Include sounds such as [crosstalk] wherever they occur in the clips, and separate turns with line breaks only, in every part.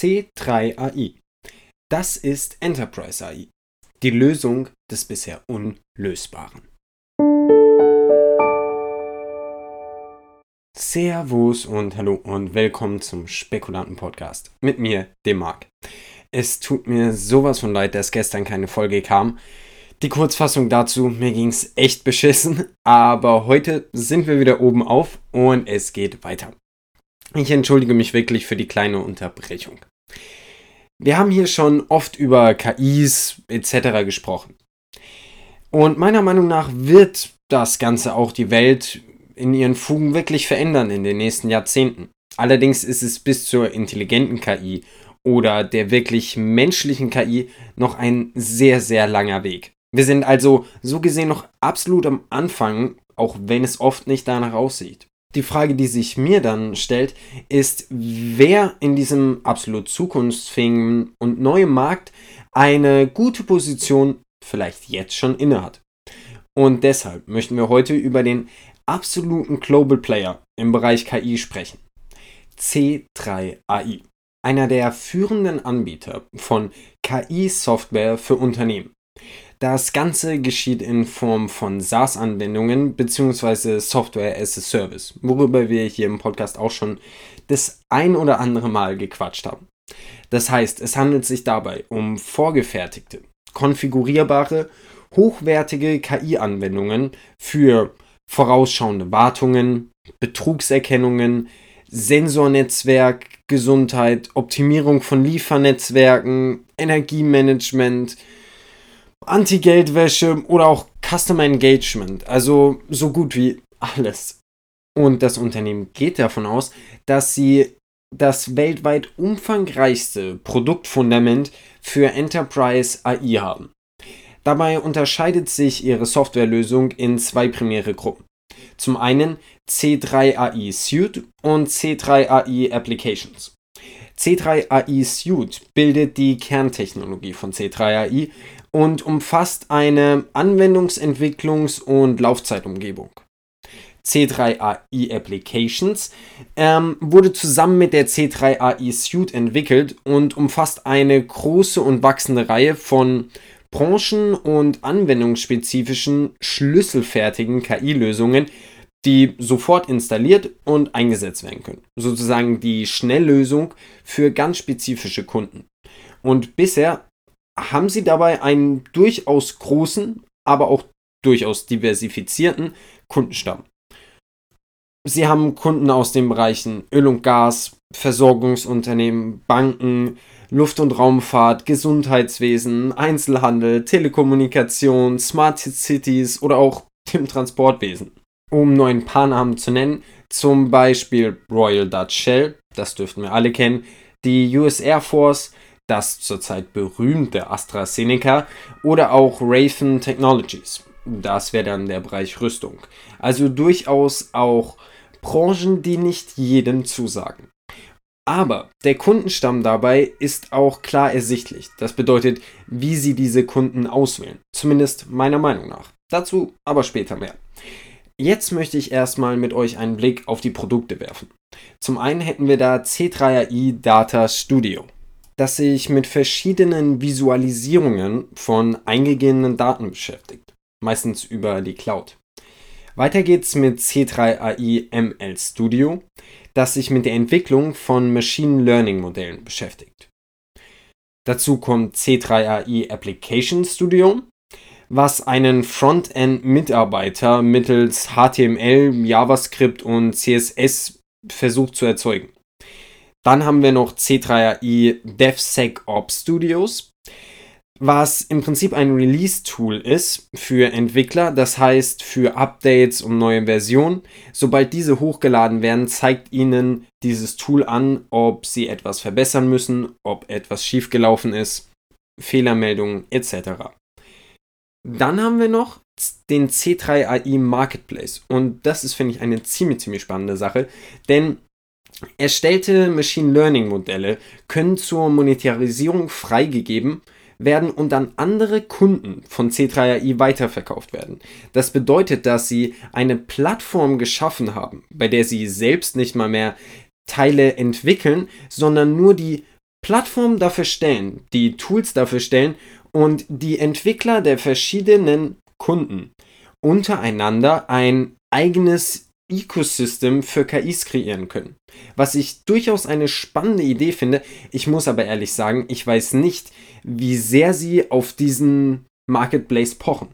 C3AI. Das ist Enterprise AI, die Lösung des bisher Unlösbaren. Servus und hallo und willkommen zum Spekulanten Podcast mit mir, dem Marc. Es tut mir sowas von leid, dass gestern keine Folge kam. Die Kurzfassung dazu, mir ging es echt beschissen, aber heute sind wir wieder oben auf und es geht weiter. Ich entschuldige mich wirklich für die kleine Unterbrechung. Wir haben hier schon oft über KIs etc. gesprochen. Und meiner Meinung nach wird das Ganze auch die Welt in ihren Fugen wirklich verändern in den nächsten Jahrzehnten. Allerdings ist es bis zur intelligenten KI oder der wirklich menschlichen KI noch ein sehr, sehr langer Weg. Wir sind also so gesehen noch absolut am Anfang, auch wenn es oft nicht danach aussieht. Die Frage, die sich mir dann stellt, ist, wer in diesem absolut zukunftsfähigen und neuen Markt eine gute Position vielleicht jetzt schon innehat. Und deshalb möchten wir heute über den absoluten Global Player im Bereich KI sprechen. C3AI, einer der führenden Anbieter von KI-Software für Unternehmen. Das Ganze geschieht in Form von SaaS-Anwendungen bzw. Software as a Service, worüber wir hier im Podcast auch schon das ein oder andere Mal gequatscht haben. Das heißt, es handelt sich dabei um vorgefertigte, konfigurierbare, hochwertige KI-Anwendungen für vorausschauende Wartungen, Betrugserkennungen, Sensornetzwerk, Gesundheit, Optimierung von Liefernetzwerken, Energiemanagement, Anti-Geldwäsche oder auch Customer Engagement. Also so gut wie alles. Und das Unternehmen geht davon aus, dass sie das weltweit umfangreichste Produktfundament für Enterprise AI haben. Dabei unterscheidet sich ihre Softwarelösung in zwei primäre Gruppen. Zum einen C3AI Suite und C3AI Applications. C3AI Suite bildet die Kerntechnologie von C3AI und umfasst eine Anwendungsentwicklungs- und Laufzeitumgebung. C3AI Applications ähm, wurde zusammen mit der C3AI Suite entwickelt und umfasst eine große und wachsende Reihe von branchen- und anwendungsspezifischen schlüsselfertigen KI-Lösungen, die sofort installiert und eingesetzt werden können. Sozusagen die Schnelllösung für ganz spezifische Kunden. Und bisher haben sie dabei einen durchaus großen, aber auch durchaus diversifizierten Kundenstamm. Sie haben Kunden aus den Bereichen Öl und Gas, Versorgungsunternehmen, Banken, Luft- und Raumfahrt, Gesundheitswesen, Einzelhandel, Telekommunikation, Smart Cities oder auch dem Transportwesen. Um nur ein paar Namen zu nennen, zum Beispiel Royal Dutch Shell, das dürften wir alle kennen, die US Air Force, das zurzeit berühmte AstraZeneca oder auch Raven Technologies. Das wäre dann der Bereich Rüstung. Also durchaus auch Branchen, die nicht jedem zusagen. Aber der Kundenstamm dabei ist auch klar ersichtlich. Das bedeutet, wie Sie diese Kunden auswählen. Zumindest meiner Meinung nach. Dazu aber später mehr. Jetzt möchte ich erstmal mit euch einen Blick auf die Produkte werfen. Zum einen hätten wir da C3AI Data Studio das sich mit verschiedenen Visualisierungen von eingegebenen Daten beschäftigt, meistens über die Cloud. Weiter geht's mit C3AI ML Studio, das sich mit der Entwicklung von Machine Learning Modellen beschäftigt. Dazu kommt C3AI Application Studio, was einen Frontend-Mitarbeiter mittels HTML, JavaScript und CSS versucht zu erzeugen. Dann haben wir noch C3AI DevSecOps Studios, was im Prinzip ein Release-Tool ist für Entwickler, das heißt für Updates und neue Versionen. Sobald diese hochgeladen werden, zeigt Ihnen dieses Tool an, ob Sie etwas verbessern müssen, ob etwas schiefgelaufen ist, Fehlermeldungen etc. Dann haben wir noch den C3AI Marketplace und das ist, finde ich, eine ziemlich, ziemlich spannende Sache, denn Erstellte Machine Learning Modelle können zur Monetarisierung freigegeben werden und an andere Kunden von C3AI weiterverkauft werden. Das bedeutet, dass sie eine Plattform geschaffen haben, bei der sie selbst nicht mal mehr Teile entwickeln, sondern nur die Plattformen dafür stellen, die Tools dafür stellen und die Entwickler der verschiedenen Kunden untereinander ein eigenes Ecosystem für KIs kreieren können. Was ich durchaus eine spannende Idee finde. Ich muss aber ehrlich sagen, ich weiß nicht, wie sehr sie auf diesen Marketplace pochen.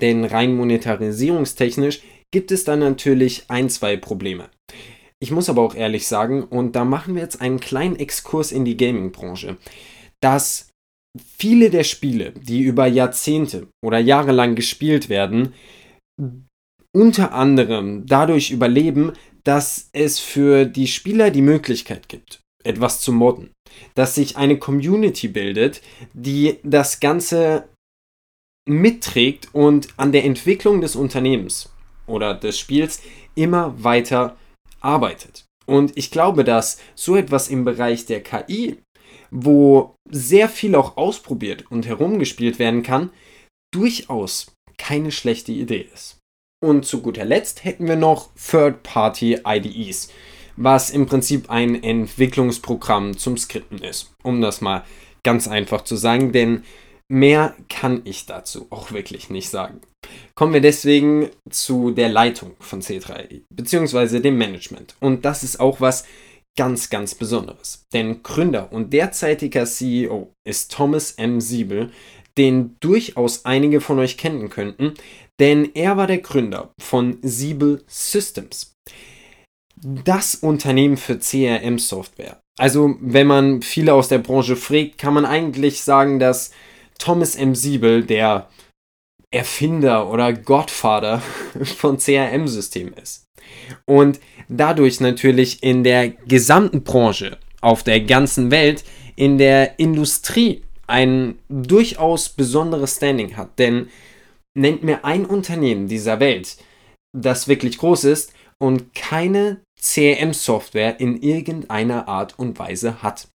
Denn rein monetarisierungstechnisch gibt es da natürlich ein, zwei Probleme. Ich muss aber auch ehrlich sagen, und da machen wir jetzt einen kleinen Exkurs in die Gaming-Branche, dass viele der Spiele, die über Jahrzehnte oder Jahre lang gespielt werden, unter anderem dadurch überleben, dass es für die Spieler die Möglichkeit gibt, etwas zu modden. Dass sich eine Community bildet, die das Ganze mitträgt und an der Entwicklung des Unternehmens oder des Spiels immer weiter arbeitet. Und ich glaube, dass so etwas im Bereich der KI, wo sehr viel auch ausprobiert und herumgespielt werden kann, durchaus keine schlechte Idee ist. Und zu guter Letzt hätten wir noch Third-Party IDEs, was im Prinzip ein Entwicklungsprogramm zum Skripten ist, um das mal ganz einfach zu sagen, denn mehr kann ich dazu auch wirklich nicht sagen. Kommen wir deswegen zu der Leitung von C3, beziehungsweise dem Management. Und das ist auch was ganz, ganz Besonderes. Denn Gründer und derzeitiger CEO ist Thomas M. Siebel, den durchaus einige von euch kennen könnten, denn er war der Gründer von Siebel Systems. Das Unternehmen für CRM-Software. Also, wenn man viele aus der Branche fragt, kann man eigentlich sagen, dass Thomas M. Siebel der Erfinder oder Godfather [laughs] von CRM-Systemen ist. Und dadurch natürlich in der gesamten Branche, auf der ganzen Welt, in der Industrie ein durchaus besonderes Standing hat. Denn nennt mir ein Unternehmen dieser Welt, das wirklich groß ist und keine CRM-Software in irgendeiner Art und Weise hat.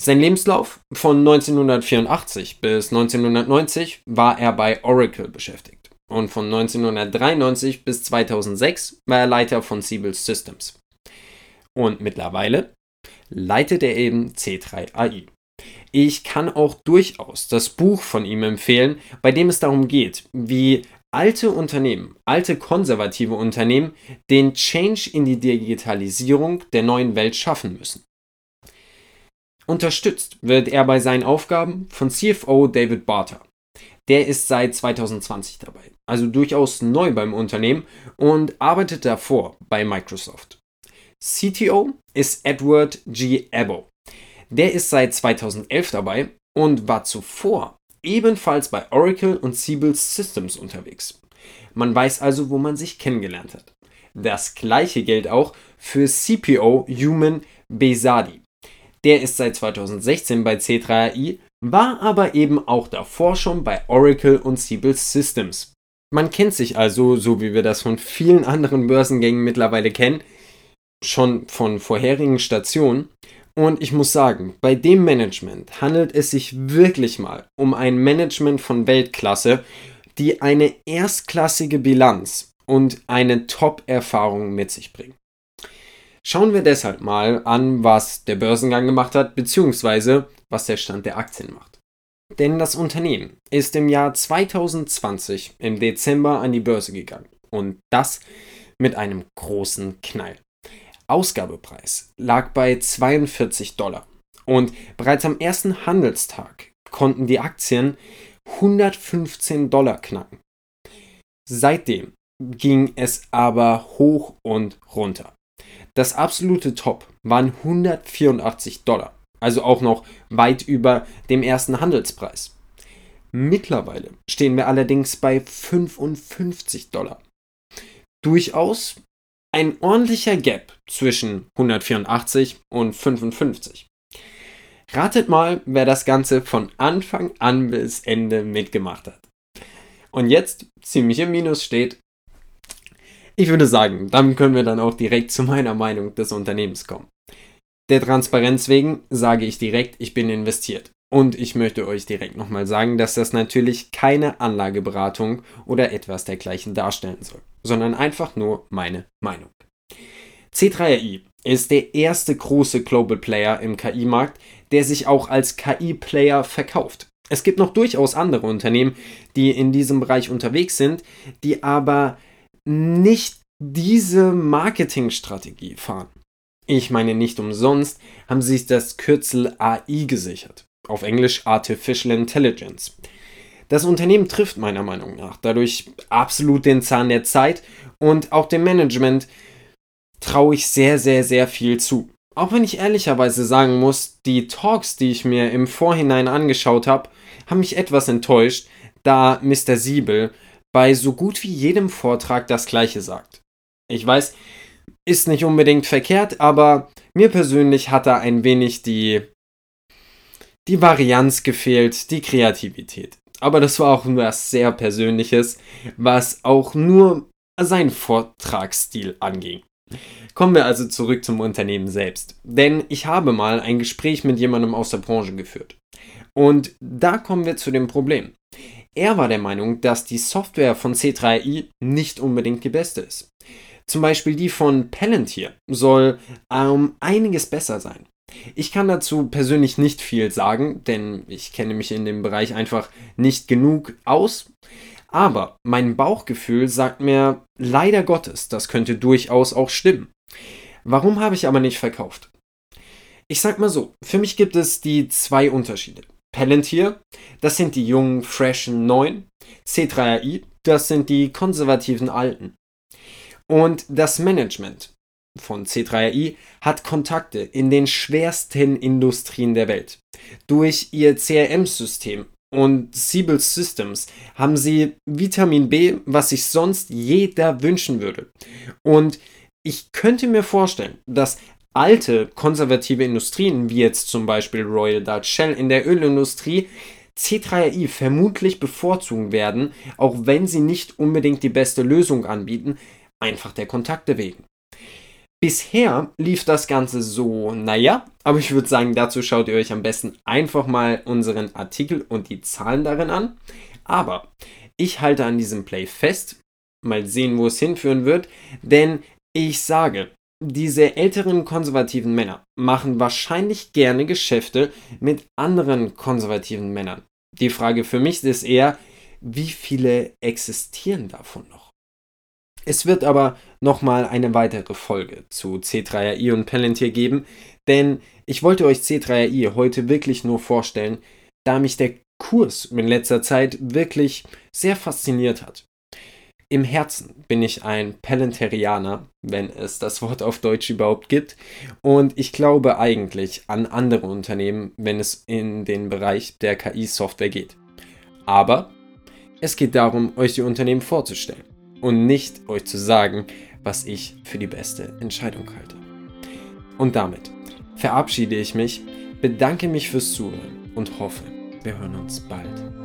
Sein Lebenslauf von 1984 bis 1990 war er bei Oracle beschäftigt und von 1993 bis 2006 war er Leiter von Siebel Systems. Und mittlerweile leitet er eben C3AI. Ich kann auch durchaus das Buch von ihm empfehlen, bei dem es darum geht, wie alte Unternehmen, alte konservative Unternehmen den Change in die Digitalisierung der neuen Welt schaffen müssen. Unterstützt wird er bei seinen Aufgaben von CFO David Barter. Der ist seit 2020 dabei, also durchaus neu beim Unternehmen und arbeitet davor bei Microsoft. CTO ist Edward G. Abbo. Der ist seit 2011 dabei und war zuvor ebenfalls bei Oracle und Siebel Systems unterwegs. Man weiß also, wo man sich kennengelernt hat. Das gleiche gilt auch für CPO Human Besadi. Der ist seit 2016 bei C3AI, war aber eben auch davor schon bei Oracle und Siebel Systems. Man kennt sich also, so wie wir das von vielen anderen Börsengängen mittlerweile kennen, schon von vorherigen Stationen. Und ich muss sagen, bei dem Management handelt es sich wirklich mal um ein Management von Weltklasse, die eine erstklassige Bilanz und eine Top-Erfahrung mit sich bringen. Schauen wir deshalb mal an, was der Börsengang gemacht hat, beziehungsweise was der Stand der Aktien macht. Denn das Unternehmen ist im Jahr 2020 im Dezember an die Börse gegangen. Und das mit einem großen Knall. Ausgabepreis lag bei 42 Dollar. Und bereits am ersten Handelstag konnten die Aktien 115 Dollar knacken. Seitdem ging es aber hoch und runter. Das absolute Top waren 184 Dollar, also auch noch weit über dem ersten Handelspreis. Mittlerweile stehen wir allerdings bei 55 Dollar. Durchaus ein ordentlicher Gap zwischen 184 und 55. Ratet mal, wer das Ganze von Anfang an bis Ende mitgemacht hat. Und jetzt ziemlich im Minus steht ich würde sagen, damit können wir dann auch direkt zu meiner Meinung des Unternehmens kommen. Der Transparenz wegen sage ich direkt, ich bin investiert. Und ich möchte euch direkt nochmal sagen, dass das natürlich keine Anlageberatung oder etwas dergleichen darstellen soll, sondern einfach nur meine Meinung. C3RI ist der erste große Global Player im KI-Markt, der sich auch als KI-Player verkauft. Es gibt noch durchaus andere Unternehmen, die in diesem Bereich unterwegs sind, die aber nicht diese Marketingstrategie fahren. Ich meine, nicht umsonst haben sie sich das Kürzel AI gesichert. Auf Englisch Artificial Intelligence. Das Unternehmen trifft meiner Meinung nach dadurch absolut den Zahn der Zeit und auch dem Management traue ich sehr, sehr, sehr viel zu. Auch wenn ich ehrlicherweise sagen muss, die Talks, die ich mir im Vorhinein angeschaut habe, haben mich etwas enttäuscht, da Mr. Siebel bei so gut wie jedem Vortrag das gleiche sagt. Ich weiß, ist nicht unbedingt verkehrt, aber mir persönlich hat da ein wenig die, die Varianz gefehlt, die Kreativität. Aber das war auch nur was sehr Persönliches, was auch nur seinen Vortragsstil anging. Kommen wir also zurück zum Unternehmen selbst. Denn ich habe mal ein Gespräch mit jemandem aus der Branche geführt. Und da kommen wir zu dem Problem. Er war der Meinung, dass die Software von C3i nicht unbedingt die beste ist. Zum Beispiel die von Palantir soll um einiges besser sein. Ich kann dazu persönlich nicht viel sagen, denn ich kenne mich in dem Bereich einfach nicht genug aus. Aber mein Bauchgefühl sagt mir leider Gottes, das könnte durchaus auch stimmen. Warum habe ich aber nicht verkauft? Ich sag mal so, für mich gibt es die zwei Unterschiede. Palantir, das sind die jungen, freshen Neuen. C3AI, das sind die konservativen Alten. Und das Management von C3AI hat Kontakte in den schwersten Industrien der Welt. Durch ihr CRM-System und Siebel Systems haben sie Vitamin B, was sich sonst jeder wünschen würde. Und ich könnte mir vorstellen, dass alte konservative Industrien, wie jetzt zum Beispiel Royal Dutch Shell in der Ölindustrie, C3AI vermutlich bevorzugen werden, auch wenn sie nicht unbedingt die beste Lösung anbieten, einfach der Kontakte wegen. Bisher lief das Ganze so, naja, aber ich würde sagen, dazu schaut ihr euch am besten einfach mal unseren Artikel und die Zahlen darin an. Aber ich halte an diesem Play fest, mal sehen, wo es hinführen wird, denn ich sage, diese älteren konservativen Männer machen wahrscheinlich gerne Geschäfte mit anderen konservativen Männern. Die Frage für mich ist eher, wie viele existieren davon noch? Es wird aber nochmal eine weitere Folge zu C3AI und Palantir geben, denn ich wollte euch C3AI heute wirklich nur vorstellen, da mich der Kurs in letzter Zeit wirklich sehr fasziniert hat. Im Herzen bin ich ein Palantarianer, wenn es das Wort auf Deutsch überhaupt gibt, und ich glaube eigentlich an andere Unternehmen, wenn es in den Bereich der KI-Software geht. Aber es geht darum, euch die Unternehmen vorzustellen und nicht euch zu sagen, was ich für die beste Entscheidung halte. Und damit verabschiede ich mich, bedanke mich fürs Zuhören und hoffe, wir hören uns bald.